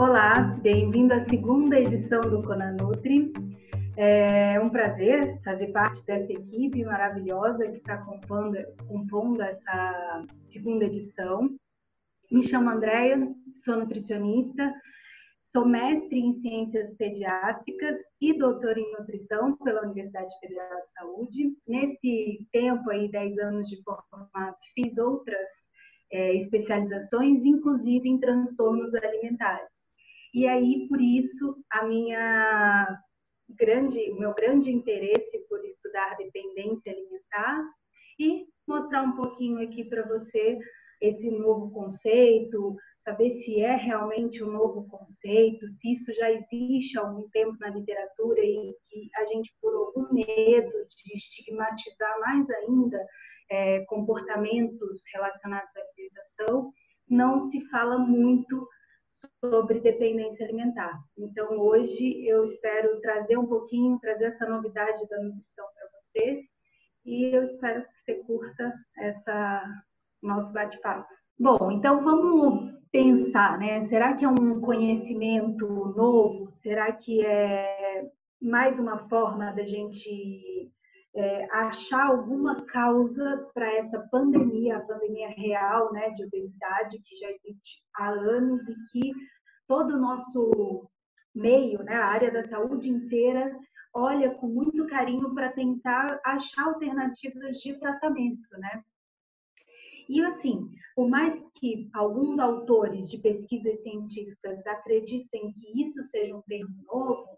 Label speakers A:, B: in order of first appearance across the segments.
A: Olá, bem-vindo à segunda edição do Conanutri. É um prazer fazer parte dessa equipe maravilhosa que está compondo, compondo essa segunda edição. Me chamo Andréia, sou nutricionista, sou mestre em ciências pediátricas e doutora em nutrição pela Universidade Federal de Saúde. Nesse tempo aí, 10 anos de formato, fiz outras é, especializações, inclusive em transtornos alimentares. E aí, por isso, a minha grande, o meu grande interesse por estudar dependência alimentar e mostrar um pouquinho aqui para você esse novo conceito, saber se é realmente um novo conceito, se isso já existe há algum tempo na literatura e que a gente, por algum medo de estigmatizar mais ainda é, comportamentos relacionados à alimentação, não se fala muito sobre dependência alimentar. Então, hoje eu espero trazer um pouquinho, trazer essa novidade da nutrição para você e eu espero que você curta essa nosso bate-papo. Bom, então vamos pensar, né? Será que é um conhecimento novo? Será que é mais uma forma da gente é, achar alguma causa para essa pandemia, a pandemia real né, de obesidade, que já existe há anos e que todo o nosso meio, né, a área da saúde inteira, olha com muito carinho para tentar achar alternativas de tratamento, né? E assim, por mais que alguns autores de pesquisas científicas acreditem que isso seja um termo novo,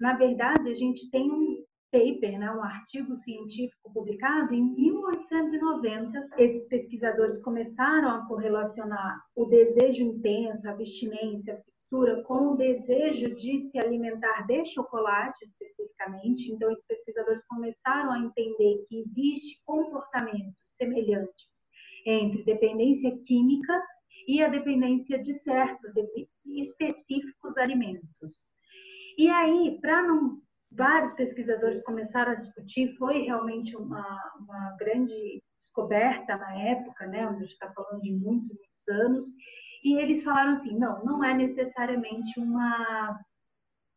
A: na verdade a gente tem um paper, né, um artigo científico publicado em 1890. Esses pesquisadores começaram a correlacionar o desejo intenso, a abstinência, a fissura, com o desejo de se alimentar de chocolate especificamente. Então, esses pesquisadores começaram a entender que existe comportamentos semelhantes entre dependência química e a dependência de certos específicos alimentos. E aí, para não vários pesquisadores começaram a discutir, foi realmente uma, uma grande descoberta na época, né, a gente está falando de muitos, muitos anos, e eles falaram assim, não, não é necessariamente uma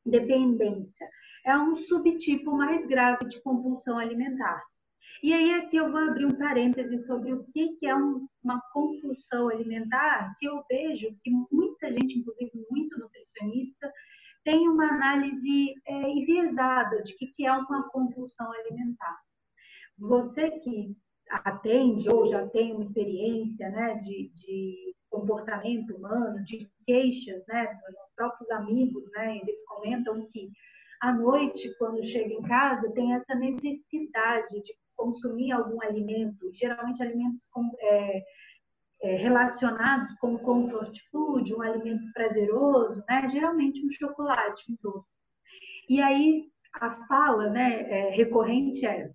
A: dependência, é um subtipo mais grave de compulsão alimentar. E aí aqui eu vou abrir um parêntese sobre o que, é uma compulsão alimentar, que eu vejo que muita gente, inclusive muito nutricionista, tem uma análise é, enviesada de que, que é uma compulsão alimentar. Você que atende ou já tem uma experiência né, de, de comportamento humano, de queixas, né, dos próprios amigos, né, eles comentam que à noite, quando chega em casa, tem essa necessidade de consumir algum alimento, geralmente alimentos com, é, relacionados com comfort food, um alimento prazeroso, né? Geralmente um chocolate, um doce. E aí a fala, né, é, recorrente é: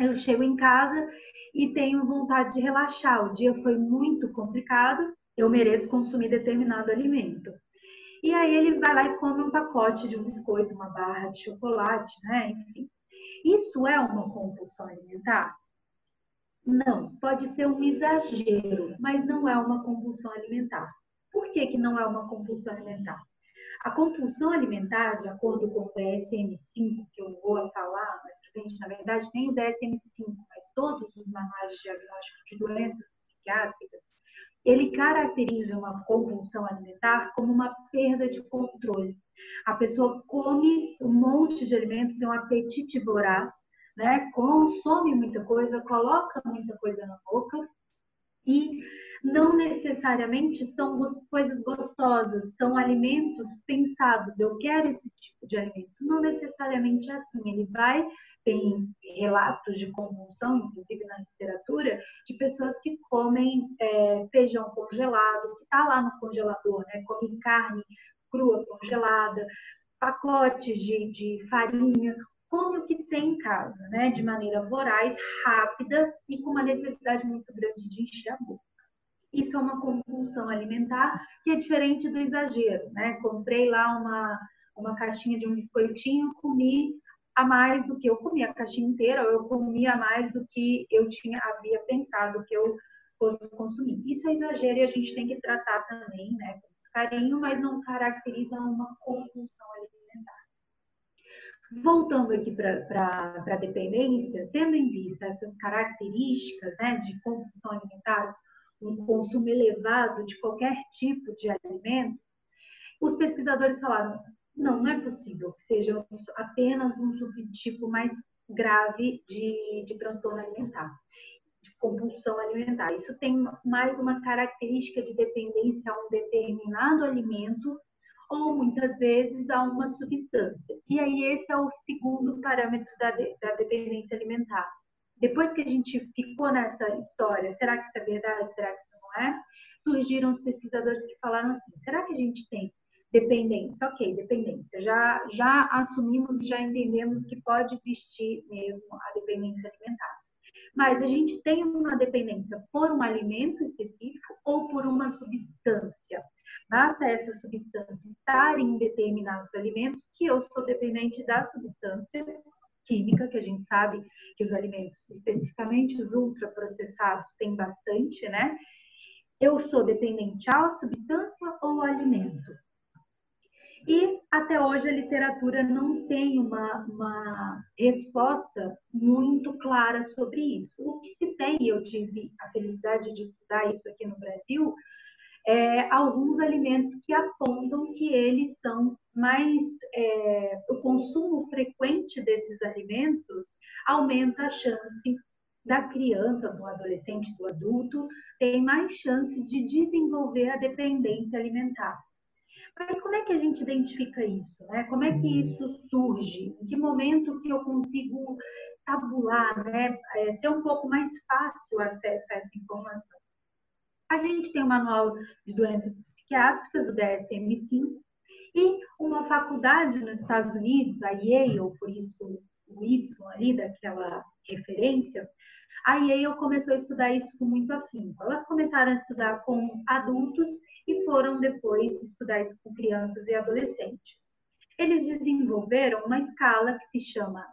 A: eu chego em casa e tenho vontade de relaxar. O dia foi muito complicado, eu mereço consumir determinado alimento. E aí ele vai lá e come um pacote de um biscoito, uma barra de chocolate, né? Enfim. Isso é uma compulsão alimentar? Não, pode ser um exagero, mas não é uma compulsão alimentar. Por que, que não é uma compulsão alimentar? A compulsão alimentar, de acordo com o DSM-5, que eu vou falar mais pra frente, na verdade, tem o DSM-5, mas todos os manuais de diagnóstico de doenças psiquiátricas, ele caracteriza uma compulsão alimentar como uma perda de controle. A pessoa come um monte de alimentos, tem um apetite voraz, né? Consome muita coisa, coloca muita coisa na boca e não necessariamente são coisas gostosas, são alimentos pensados. Eu quero esse tipo de alimento. Não necessariamente é assim. Ele vai tem relatos de compulsão, inclusive na literatura, de pessoas que comem é, feijão congelado, que está lá no congelador, né? Comem carne crua congelada, pacotes de, de farinha, come o que tem em casa, né? De maneira voraz, rápida e com uma necessidade muito grande de encher a boca. Isso é uma compulsão alimentar que é diferente do exagero, né? Comprei lá uma, uma caixinha de um biscoitinho, comi a mais do que eu comi a caixinha inteira, ou eu comia mais do que eu tinha havia pensado que eu fosse consumir. Isso é exagero e a gente tem que tratar também, né, com carinho, mas não caracteriza uma compulsão alimentar. Voltando aqui para a dependência, tendo em vista essas características né, de compulsão alimentar, um consumo elevado de qualquer tipo de alimento, os pesquisadores falaram: não, não é possível que seja apenas um subtipo mais grave de, de transtorno alimentar, de compulsão alimentar. Isso tem mais uma característica de dependência a um determinado alimento ou muitas vezes a uma substância. E aí esse é o segundo parâmetro da, de, da dependência alimentar. Depois que a gente ficou nessa história, será que isso é verdade? Será que isso não é? Surgiram os pesquisadores que falaram assim: será que a gente tem dependência? Ok, dependência. Já, já assumimos e já entendemos que pode existir mesmo a dependência alimentar. Mas a gente tem uma dependência por um alimento específico ou por uma substância. Basta essa substância estar em determinados alimentos que eu sou dependente da substância química, que a gente sabe que os alimentos, especificamente os ultraprocessados, têm bastante, né? Eu sou dependente à substância ou ao alimento? E até hoje a literatura não tem uma, uma resposta muito clara sobre isso. O que se tem, eu tive a felicidade de estudar isso aqui no Brasil, é, alguns alimentos que apontam que eles são mais. É, o consumo frequente desses alimentos aumenta a chance da criança, do adolescente, do adulto, tem mais chance de desenvolver a dependência alimentar. Mas como é que a gente identifica isso? Né? Como é que isso surge? Em que momento que eu consigo tabular, né? É, ser um pouco mais fácil o acesso a essa informação? A gente tem o Manual de Doenças Psiquiátricas, o DSM-5, e uma faculdade nos Estados Unidos, a Yale, por isso o Y ali daquela referência, a Yale começou a estudar isso com muito afinco. Elas começaram a estudar com adultos e foram depois estudar isso com crianças e adolescentes. Eles desenvolveram uma escala que se chama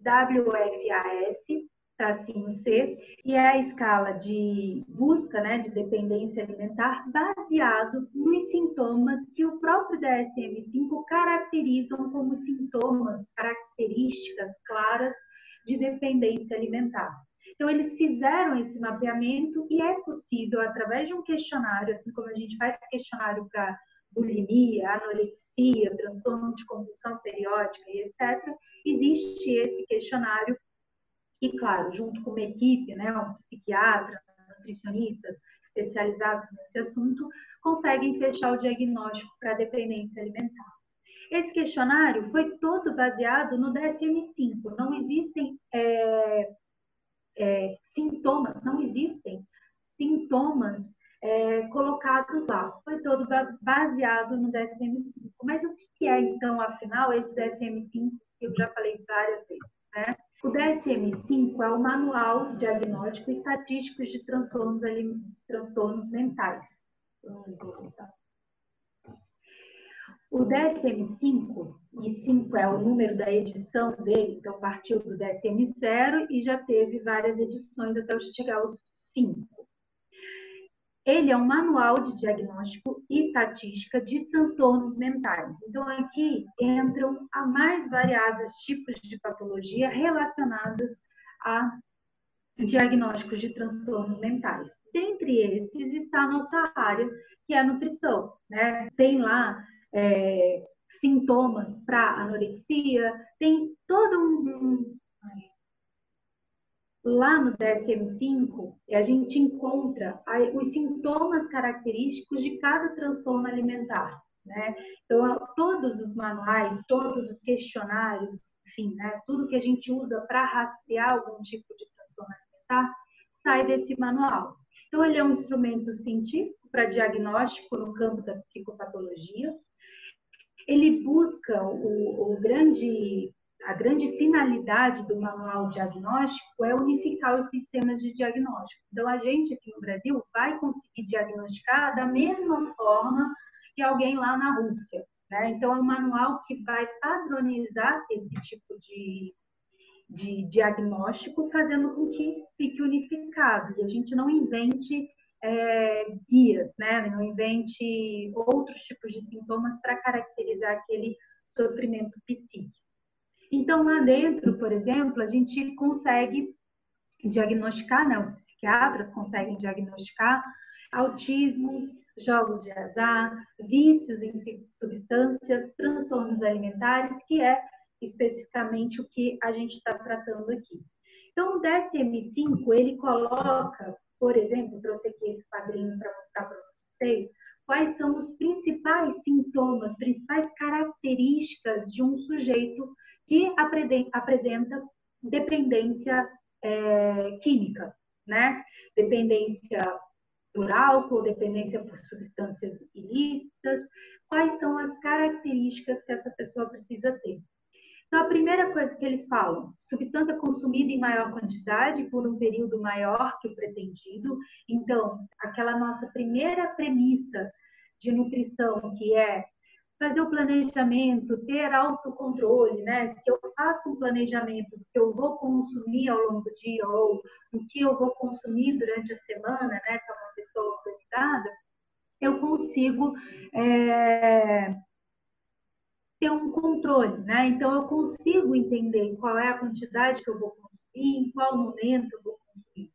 A: WFAS, tracinho C, que é a escala de busca né, de dependência alimentar baseado nos sintomas que o próprio DSM-5 caracterizam como sintomas, características claras de dependência alimentar. Então, eles fizeram esse mapeamento e é possível, através de um questionário, assim como a gente faz questionário para bulimia, anorexia, transtorno de compulsão periódica e etc., existe esse questionário e, claro, junto com uma equipe, né, um psiquiatra, nutricionistas especializados nesse assunto, conseguem fechar o diagnóstico para dependência alimentar. Esse questionário foi todo baseado no DSM-5. Não existem é, é, sintomas, não existem sintomas é, colocados lá. Foi todo baseado no DSM-5. Mas o que é, então, afinal, esse DSM-5 que eu já falei várias vezes, né? O DSM-5 é o Manual Diagnóstico Estatístico de Transtornos, de transtornos Mentais. O DSM-5, e 5 é o número da edição dele, então partiu do DSM-0 e já teve várias edições até chegar ao 5. Ele é um manual de diagnóstico e estatística de transtornos mentais. Então, aqui entram a mais variados tipos de patologia relacionadas a diagnósticos de transtornos mentais. Dentre esses está a nossa área, que é a nutrição. Né? Tem lá é, sintomas para anorexia, tem todo um, Lá no DSM-5, a gente encontra os sintomas característicos de cada transtorno alimentar. Né? Então, todos os manuais, todos os questionários, enfim, né, tudo que a gente usa para rastrear algum tipo de transtorno alimentar, sai desse manual. Então, ele é um instrumento científico para diagnóstico no campo da psicopatologia. Ele busca o, o grande a grande finalidade do manual diagnóstico é unificar os sistemas de diagnóstico. Então, a gente aqui no Brasil vai conseguir diagnosticar da mesma forma que alguém lá na Rússia. Né? Então, é um manual que vai padronizar esse tipo de, de diagnóstico, fazendo com que fique unificado e a gente não invente é, guias, né? Não invente outros tipos de sintomas para caracterizar aquele sofrimento psíquico. Então, lá dentro, por exemplo, a gente consegue diagnosticar, né? Os psiquiatras conseguem diagnosticar autismo, jogos de azar, vícios em substâncias, transtornos alimentares, que é especificamente o que a gente está tratando aqui. Então, o DSM-5, ele coloca, por exemplo, trouxe aqui esse quadrinho para mostrar para vocês, quais são os principais sintomas, principais características de um sujeito que apresenta dependência é, química, né? Dependência por álcool, dependência por substâncias ilícitas, quais são as características que essa pessoa precisa ter. Então, a primeira coisa que eles falam, substância consumida em maior quantidade por um período maior que o pretendido. Então, aquela nossa primeira premissa de nutrição, que é fazer o planejamento, ter autocontrole, né? Se eu faço um planejamento do que eu vou consumir ao longo do dia ou do que eu vou consumir durante a semana, né? Se é uma pessoa organizada, eu consigo é, ter um controle, né? Então eu consigo entender qual é a quantidade que eu vou consumir, em qual momento eu vou consumir.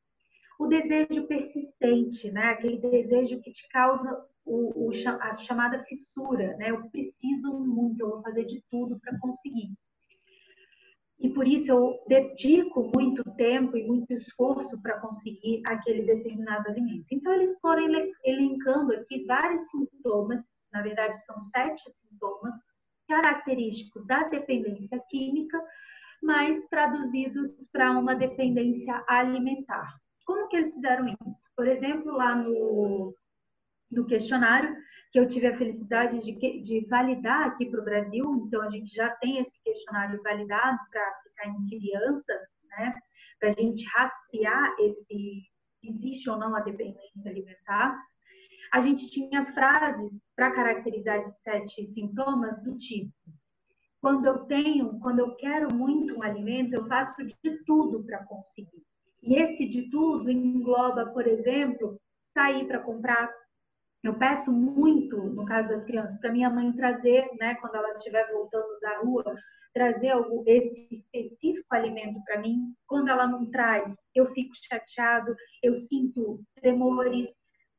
A: O desejo persistente, né? Aquele desejo que te causa o, o a chamada fissura, né? Eu preciso muito, eu vou fazer de tudo para conseguir. E por isso eu dedico muito tempo e muito esforço para conseguir aquele determinado alimento. Então eles foram elencando aqui vários sintomas, na verdade são sete sintomas característicos da dependência química, mas traduzidos para uma dependência alimentar. Como que eles fizeram isso? Por exemplo, lá no, no questionário, que eu tive a felicidade de, de validar aqui para o Brasil, então a gente já tem esse questionário validado para aplicar em crianças, né? Para a gente rastrear esse existe ou não a dependência alimentar a gente tinha frases para caracterizar esses sete sintomas do tipo: quando eu tenho, quando eu quero muito um alimento, eu faço de tudo para conseguir. E esse de tudo engloba, por exemplo, sair para comprar. Eu peço muito, no caso das crianças, para minha mãe trazer, né, quando ela estiver voltando da rua, trazer algo, esse específico alimento para mim. Quando ela não traz, eu fico chateado, eu sinto tremores,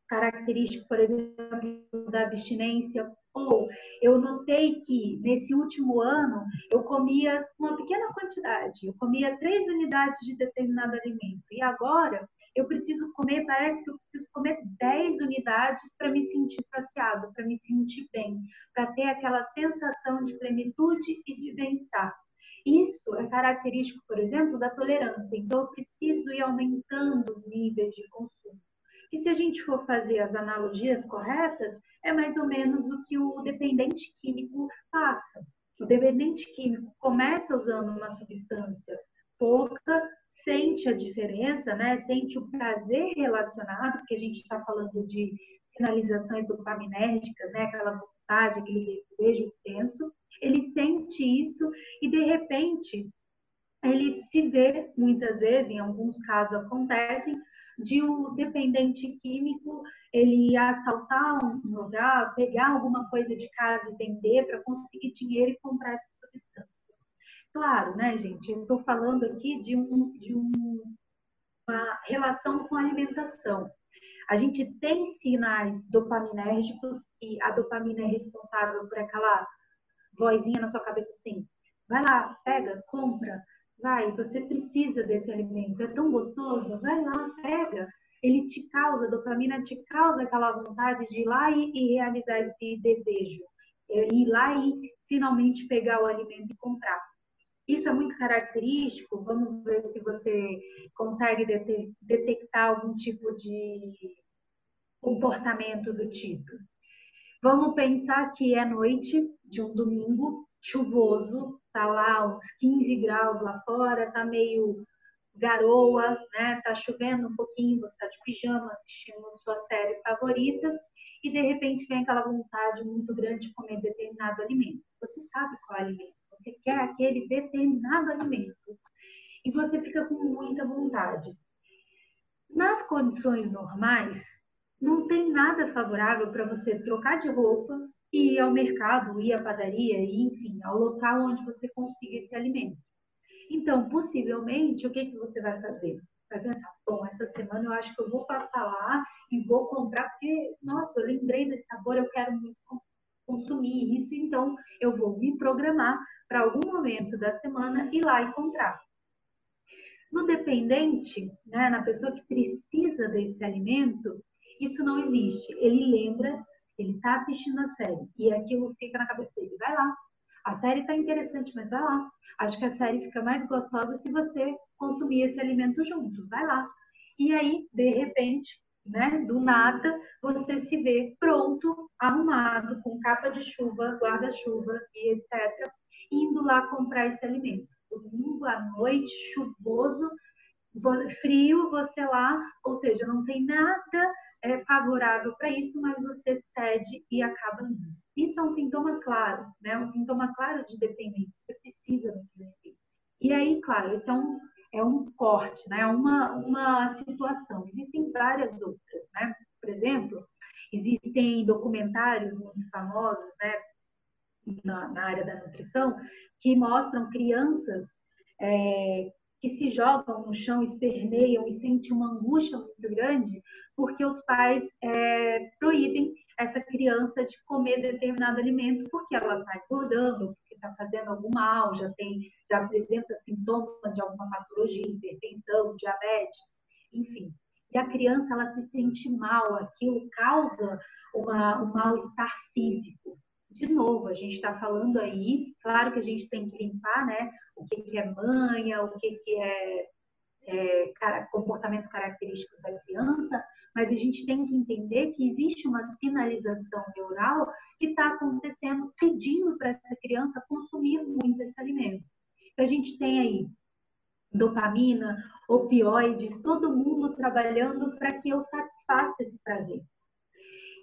A: característico, por exemplo, da abstinência. Ou eu notei que nesse último ano eu comia uma pequena quantidade, eu comia três unidades de determinado alimento, e agora eu preciso comer, parece que eu preciso comer 10 unidades para me sentir saciado, para me sentir bem, para ter aquela sensação de plenitude e de bem-estar. Isso é característico, por exemplo, da tolerância. Então, eu preciso ir aumentando os níveis de consumo. E se a gente for fazer as analogias corretas, é mais ou menos o que o dependente químico passa. O dependente químico começa usando uma substância pouca, sente a diferença, né? sente o prazer relacionado, porque a gente está falando de sinalizações dopaminérgicas, né? aquela vontade, aquele desejo intenso. Ele sente isso e, de repente, ele se vê, muitas vezes, em alguns casos acontecem, de um dependente químico ele assaltar um lugar, pegar alguma coisa de casa e vender para conseguir dinheiro e comprar essa substância. Claro, né, gente? Eu estou falando aqui de, um, de um, uma relação com a alimentação. A gente tem sinais dopaminérgicos e a dopamina é responsável por aquela vozinha na sua cabeça assim: vai lá, pega, compra, Vai, você precisa desse alimento, é tão gostoso, vai lá, pega. Ele te causa, dopamina te causa aquela vontade de ir lá e, e realizar esse desejo, é, ir lá e finalmente pegar o alimento e comprar. Isso é muito característico. Vamos ver se você consegue detectar algum tipo de comportamento do tipo. Vamos pensar que é noite de um domingo chuvoso, tá lá uns 15 graus lá fora, tá meio garoa, né? Tá chovendo um pouquinho, você tá de pijama assistindo sua série favorita e de repente vem aquela vontade muito grande de comer determinado alimento. Você sabe qual alimento, você quer aquele determinado alimento e você fica com muita vontade. Nas condições normais, não tem nada favorável para você trocar de roupa e ir ao mercado, ir à padaria, e, enfim, ao local onde você consiga esse alimento. Então, possivelmente, o que, que você vai fazer? Vai pensar, bom, essa semana eu acho que eu vou passar lá e vou comprar, porque, nossa, eu lembrei desse sabor, eu quero consumir isso, então eu vou me programar para algum momento da semana ir lá e comprar. No dependente, né, na pessoa que precisa desse alimento, isso não existe. Ele lembra, ele está assistindo a série e aquilo fica na cabeça dele. Vai lá. A série está interessante, mas vai lá. Acho que a série fica mais gostosa se você consumir esse alimento junto. Vai lá. E aí, de repente, né, do nada, você se vê pronto, arrumado, com capa de chuva, guarda-chuva e etc., indo lá comprar esse alimento. Domingo à noite, chuvoso, frio, você lá, ou seja, não tem nada é, favorável para isso, mas você cede e acaba indo. Isso é um sintoma claro, né? Um sintoma claro de dependência. Você precisa daquilo E aí, claro, esse é um, é um corte, né? É uma, uma situação. Existem várias outras, né? Por exemplo, existem documentários muito famosos, né? Na, na área da nutrição, que mostram crianças é, que se jogam no chão, esperneiam e sentem uma angústia muito grande porque os pais é, proíbem essa criança de comer determinado alimento porque ela está engordando, está fazendo algum mal, já tem, já apresenta sintomas de alguma patologia, hipertensão, diabetes, enfim. E a criança ela se sente mal, aquilo causa uma, um mal-estar físico. De novo, a gente está falando aí, claro que a gente tem que limpar, né? O que, que é manha, o que, que é, é comportamentos característicos da criança, mas a gente tem que entender que existe uma sinalização neural que está acontecendo pedindo para essa criança consumir muito esse alimento. Então, a gente tem aí dopamina, opioides, todo mundo trabalhando para que eu satisfaça esse prazer.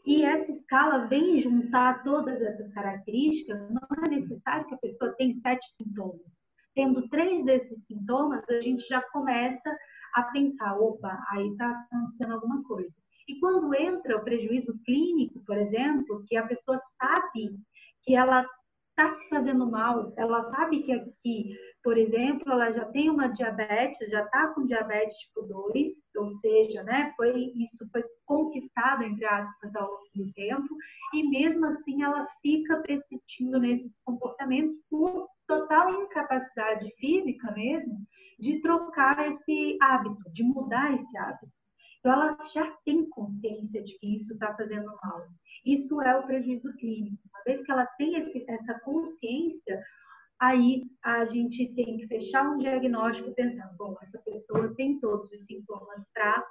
A: E essa escala vem juntar todas essas características, não é necessário que a pessoa tenha sete sintomas. Tendo três desses sintomas, a gente já começa a pensar, opa, aí está acontecendo alguma coisa. E quando entra o prejuízo clínico, por exemplo, que a pessoa sabe que ela está se fazendo mal, ela sabe que aqui, por exemplo, ela já tem uma diabetes, já está com diabetes tipo 2, ou seja, né, foi, isso foi conquistado, entre aspas, ao longo do tempo, e mesmo assim ela fica persistindo nesses comportamentos por total incapacidade física mesmo de trocar esse hábito, de mudar esse hábito. Então, ela já tem consciência de que isso está fazendo mal. Isso é o prejuízo clínico. Uma vez que ela tem esse, essa consciência, aí a gente tem que fechar um diagnóstico pensando, bom, essa pessoa tem todos os sintomas para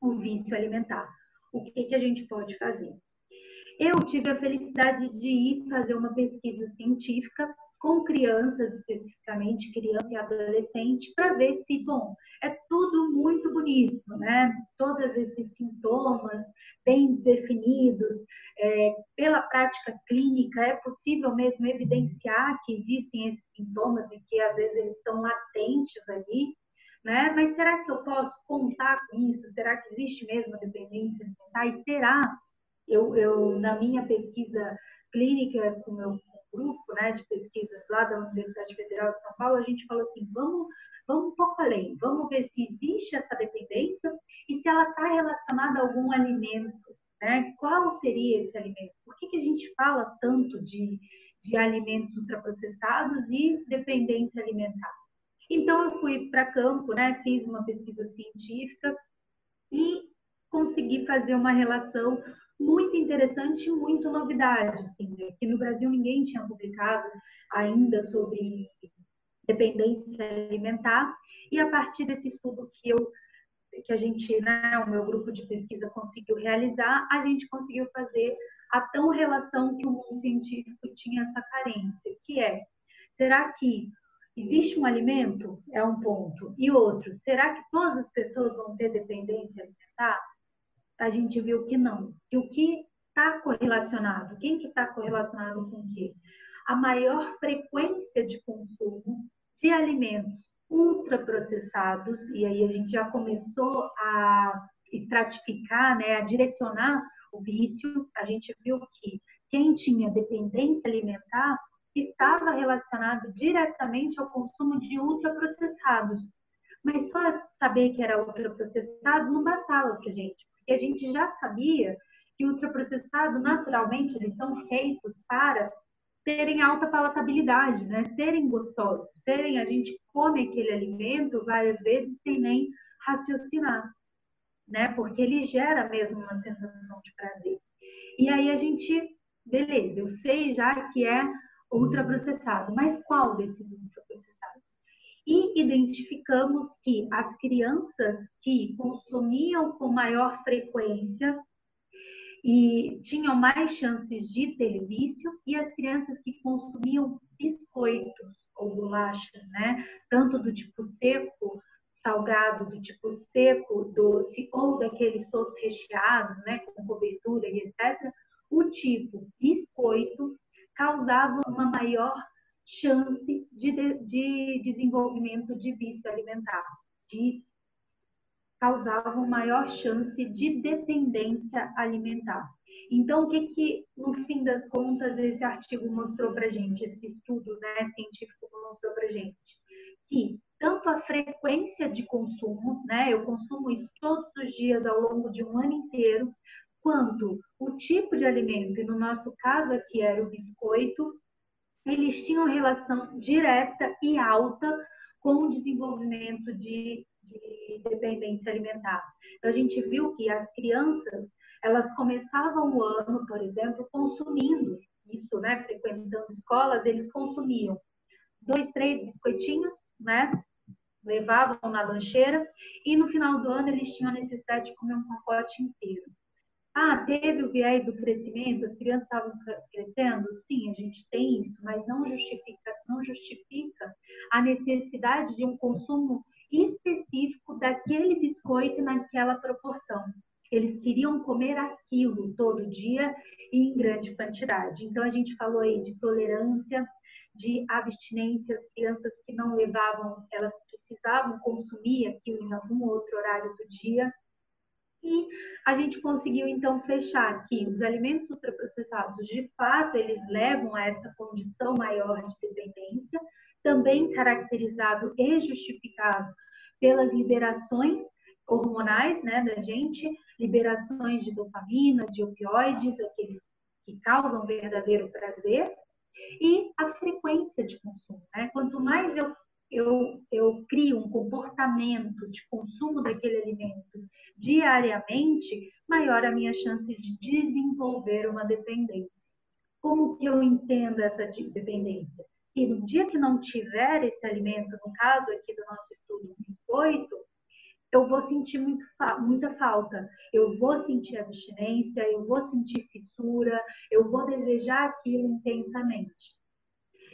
A: o vício alimentar. O que, que a gente pode fazer? Eu tive a felicidade de ir fazer uma pesquisa científica com crianças, especificamente criança e adolescente, para ver se, bom, é tudo muito bonito, né? Todos esses sintomas bem definidos, é, pela prática clínica, é possível mesmo evidenciar que existem esses sintomas e que às vezes eles estão latentes ali, né? Mas será que eu posso contar com isso? Será que existe mesmo a dependência alimentar? E será? Eu, eu na minha pesquisa clínica com meu grupo né, de pesquisas lá da Universidade Federal de São Paulo, a gente falou assim, vamos, vamos um pouco além, vamos ver se existe essa dependência e se ela está relacionada a algum alimento, né? Qual seria esse alimento? Por que, que a gente fala tanto de, de alimentos ultraprocessados e dependência alimentar? Então, eu fui para campo, né, fiz uma pesquisa científica e consegui fazer uma relação muito interessante e muito novidade. Assim, né? que no Brasil ninguém tinha publicado ainda sobre dependência alimentar. E a partir desse estudo que eu que a gente, né, o meu grupo de pesquisa conseguiu realizar, a gente conseguiu fazer a tão relação que o mundo científico tinha essa carência, que é, será que existe um alimento? É um ponto. E outro, será que todas as pessoas vão ter dependência alimentar? A gente viu que não. Que o que está correlacionado, quem que está correlacionado com o quê? A maior frequência de consumo de alimentos ultraprocessados, e aí a gente já começou a estratificar, né, a direcionar o vício, a gente viu que quem tinha dependência alimentar estava relacionado diretamente ao consumo de ultraprocessados. Mas só saber que era ultraprocessados não bastava para gente, porque a gente já sabia que ultraprocessado, naturalmente, eles são feitos para terem alta palatabilidade, né? serem gostosos, serem, a gente come aquele alimento várias vezes sem nem raciocinar, né? Porque ele gera mesmo uma sensação de prazer. E aí a gente, beleza, eu sei já que é ultraprocessado, mas qual desses ultraprocessados? E identificamos que as crianças que consumiam com maior frequência e tinham mais chances de ter vício e as crianças que consumiam biscoitos ou bolachas, né? Tanto do tipo seco, salgado, do tipo seco, doce ou daqueles todos recheados, né, com cobertura e etc. O tipo biscoito causava uma maior chance de, de desenvolvimento de vício alimentar, de causavam maior chance de dependência alimentar. Então, o que, que no fim das contas esse artigo mostrou para gente, esse estudo né, científico mostrou para gente? Que tanto a frequência de consumo, né, eu consumo isso todos os dias ao longo de um ano inteiro, quanto o tipo de alimento, e no nosso caso aqui era o biscoito, eles tinham relação direta e alta com o desenvolvimento de de dependência alimentar. Então, a gente viu que as crianças, elas começavam o ano, por exemplo, consumindo isso, né? Frequentando escolas, eles consumiam dois, três biscoitinhos, né? Levavam na lancheira e no final do ano eles tinham a necessidade de comer um pacote inteiro. Ah, teve o viés do crescimento, as crianças estavam crescendo? Sim, a gente tem isso, mas não justifica, não justifica a necessidade de um consumo específico daquele biscoito naquela proporção. Eles queriam comer aquilo todo dia e em grande quantidade. Então, a gente falou aí de tolerância, de abstinência, as crianças que não levavam, elas precisavam consumir aquilo em algum outro horário do dia. E a gente conseguiu então fechar que os alimentos ultraprocessados, de fato, eles levam a essa condição maior de dependência, também caracterizado e justificado pelas liberações hormonais né, da gente, liberações de dopamina, de opioides, aqueles que causam verdadeiro prazer, e a frequência de consumo. Né? Quanto mais eu, eu, eu crio um comportamento de consumo daquele alimento diariamente, maior a minha chance de desenvolver uma dependência. Como que eu entendo essa dependência? que no dia que não tiver esse alimento, no caso aqui do nosso estudo, biscoito, eu vou sentir muito, muita falta. Eu vou sentir abstinência, eu vou sentir fissura, eu vou desejar aquilo intensamente.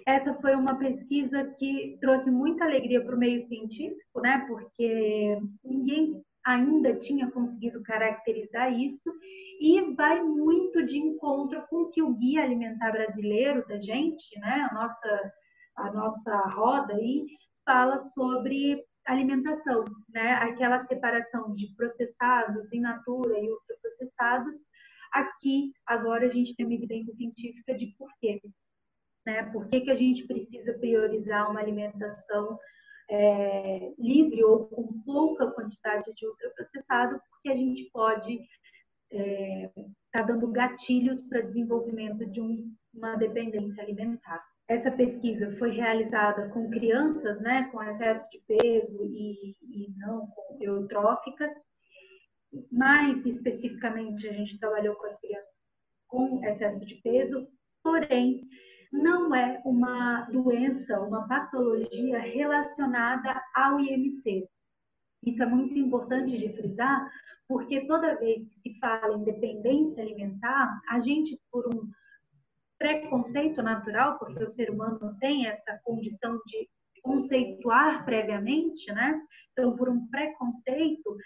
A: Essa foi uma pesquisa que trouxe muita alegria para o meio científico, né? Porque ninguém ainda tinha conseguido caracterizar isso e vai muito de encontro com o que o guia alimentar brasileiro da gente, né, a nossa a nossa roda aí fala sobre alimentação, né, aquela separação de processados in natura e ultraprocessados. Aqui agora a gente tem uma evidência científica de porquê, né? Por que, que a gente precisa priorizar uma alimentação é, livre ou com pouca quantidade de ultraprocessado, porque a gente pode estar é, tá dando gatilhos para desenvolvimento de um, uma dependência alimentar. Essa pesquisa foi realizada com crianças né, com excesso de peso e, e não com eutróficas, mais especificamente a gente trabalhou com as crianças com excesso de peso, porém não é uma doença, uma patologia relacionada ao IMC. Isso é muito importante de frisar, porque toda vez que se fala em dependência alimentar, a gente, por um preconceito natural, porque o ser humano tem essa condição de conceituar previamente, né? Então, por um preconceito,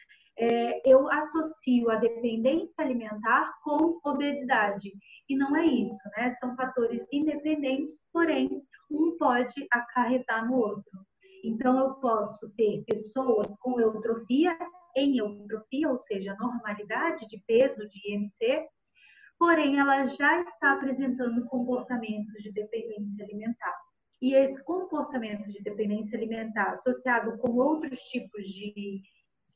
A: é, eu associo a dependência alimentar com obesidade. E não é isso, né? São fatores independentes, porém, um pode acarretar no outro. Então, eu posso ter pessoas com eutrofia em eutrofia, ou seja, normalidade de peso de IMC, porém ela já está apresentando comportamentos de dependência alimentar. E esse comportamento de dependência alimentar associado com outros tipos de,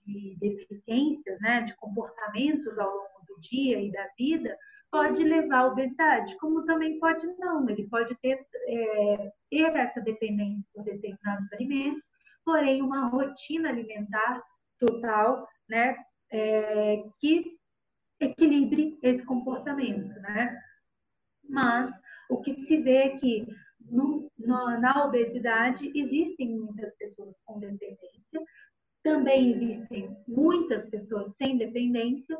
A: de deficiências, né, de comportamentos ao longo do dia e da vida, pode levar à obesidade, como também pode não. Ele pode ter, é, ter essa dependência por determinados alimentos, porém uma rotina alimentar total, né, é, que equilibre esse comportamento, né? Mas o que se vê é que no, no, na obesidade existem muitas pessoas com dependência, também existem muitas pessoas sem dependência,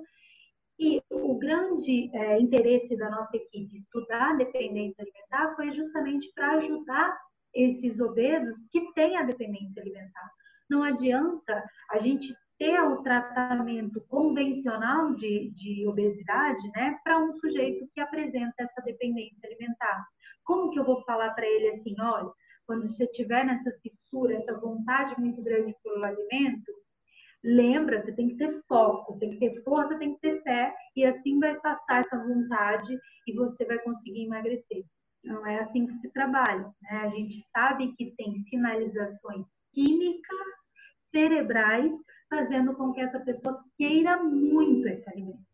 A: e o grande é, interesse da nossa equipe estudar a dependência alimentar foi justamente para ajudar esses obesos que têm a dependência alimentar. Não adianta a gente ter o tratamento convencional de, de obesidade né, para um sujeito que apresenta essa dependência alimentar. Como que eu vou falar para ele assim, olha, quando você tiver nessa fissura, essa vontade muito grande pelo alimento, lembra, você tem que ter foco, tem que ter força, tem que ter fé, e assim vai passar essa vontade e você vai conseguir emagrecer. Não é assim que se trabalha. Né? A gente sabe que tem sinalizações químicas cerebrais fazendo com que essa pessoa queira muito esse alimento.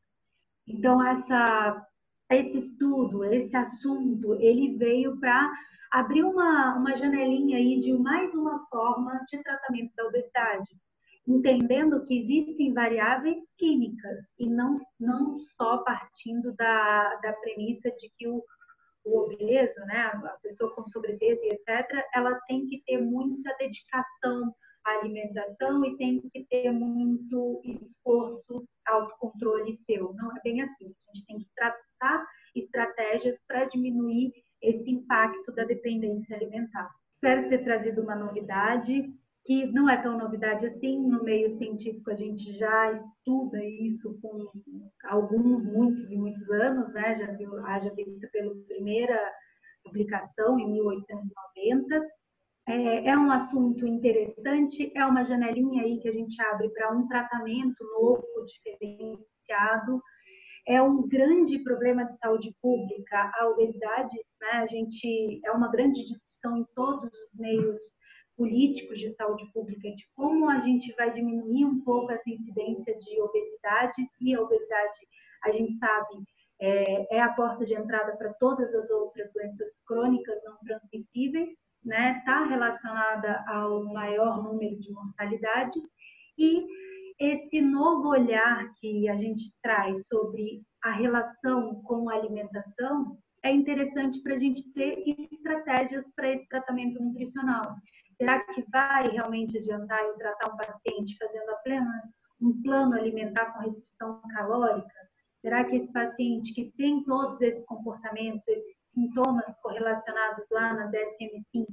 A: Então, essa, esse estudo, esse assunto, ele veio para abrir uma, uma janelinha aí de mais uma forma de tratamento da obesidade, entendendo que existem variáveis químicas e não, não só partindo da, da premissa de que o, o obeso, né, a pessoa com sobrepeso e etc., ela tem que ter muita dedicação à alimentação e tem que ter muito esforço, autocontrole seu. Não é bem assim. A gente tem que traçar estratégias para diminuir esse impacto da dependência alimentar. Espero ter trazido uma novidade que não é tão novidade assim, no meio científico a gente já estuda isso com alguns, muitos e muitos anos, né? Já viu, haja vista pela primeira publicação em 1890. É, é um assunto interessante, é uma janelinha aí que a gente abre para um tratamento novo, diferenciado. É um grande problema de saúde pública, a obesidade, né? A gente é uma grande discussão em todos os meios políticos de saúde pública de como a gente vai diminuir um pouco essa incidência de obesidade, e a obesidade, a gente sabe, é, é a porta de entrada para todas as outras doenças crônicas não transmissíveis, né? Está relacionada ao maior número de mortalidades e esse novo olhar que a gente traz sobre a relação com a alimentação é interessante para a gente ter estratégias para esse tratamento nutricional. Será que vai realmente adiantar em tratar um paciente fazendo apenas um plano alimentar com restrição calórica? Será que esse paciente que tem todos esses comportamentos, esses sintomas correlacionados lá na DSM-5,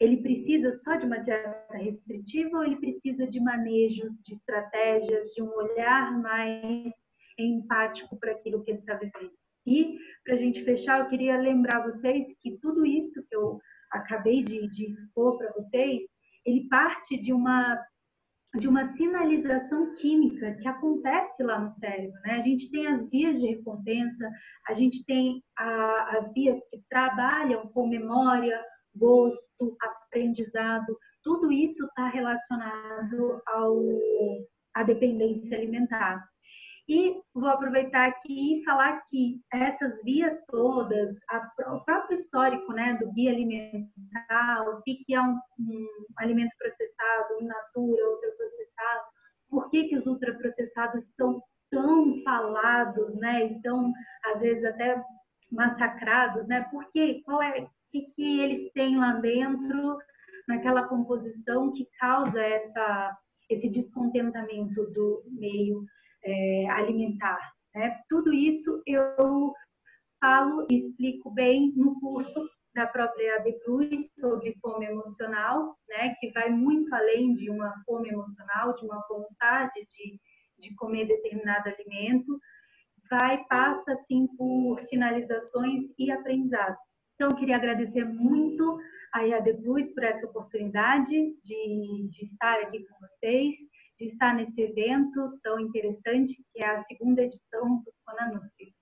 A: ele precisa só de uma dieta restritiva ou ele precisa de manejos, de estratégias, de um olhar mais empático para aquilo que ele está vivendo? E, para a gente fechar, eu queria lembrar vocês que tudo isso que eu acabei de, de expor para vocês, ele parte de uma de uma sinalização química que acontece lá no cérebro, né? A gente tem as vias de recompensa, a gente tem a, as vias que trabalham com memória, gosto, aprendizado, tudo isso está relacionado ao, à dependência alimentar. E vou aproveitar aqui e falar que essas vias todas, a, o próprio histórico né, do guia alimentar, o que, que é um, um alimento processado, in natura, ultraprocessado, por que, que os ultraprocessados são tão falados, né, e tão, às vezes, até massacrados, né, porque qual é, que, que eles têm lá dentro, naquela composição que causa essa, esse descontentamento do meio é, alimentar. Né? Tudo isso eu falo e explico bem no curso da própria AD Plus sobre fome emocional, né, que vai muito além de uma fome emocional, de uma vontade de, de comer determinado alimento, vai, passa, assim, por sinalizações e aprendizado. Então, eu queria agradecer muito a IAD Plus por essa oportunidade de, de estar aqui com vocês, de estar nesse evento tão interessante, que é a segunda edição do Conanutri.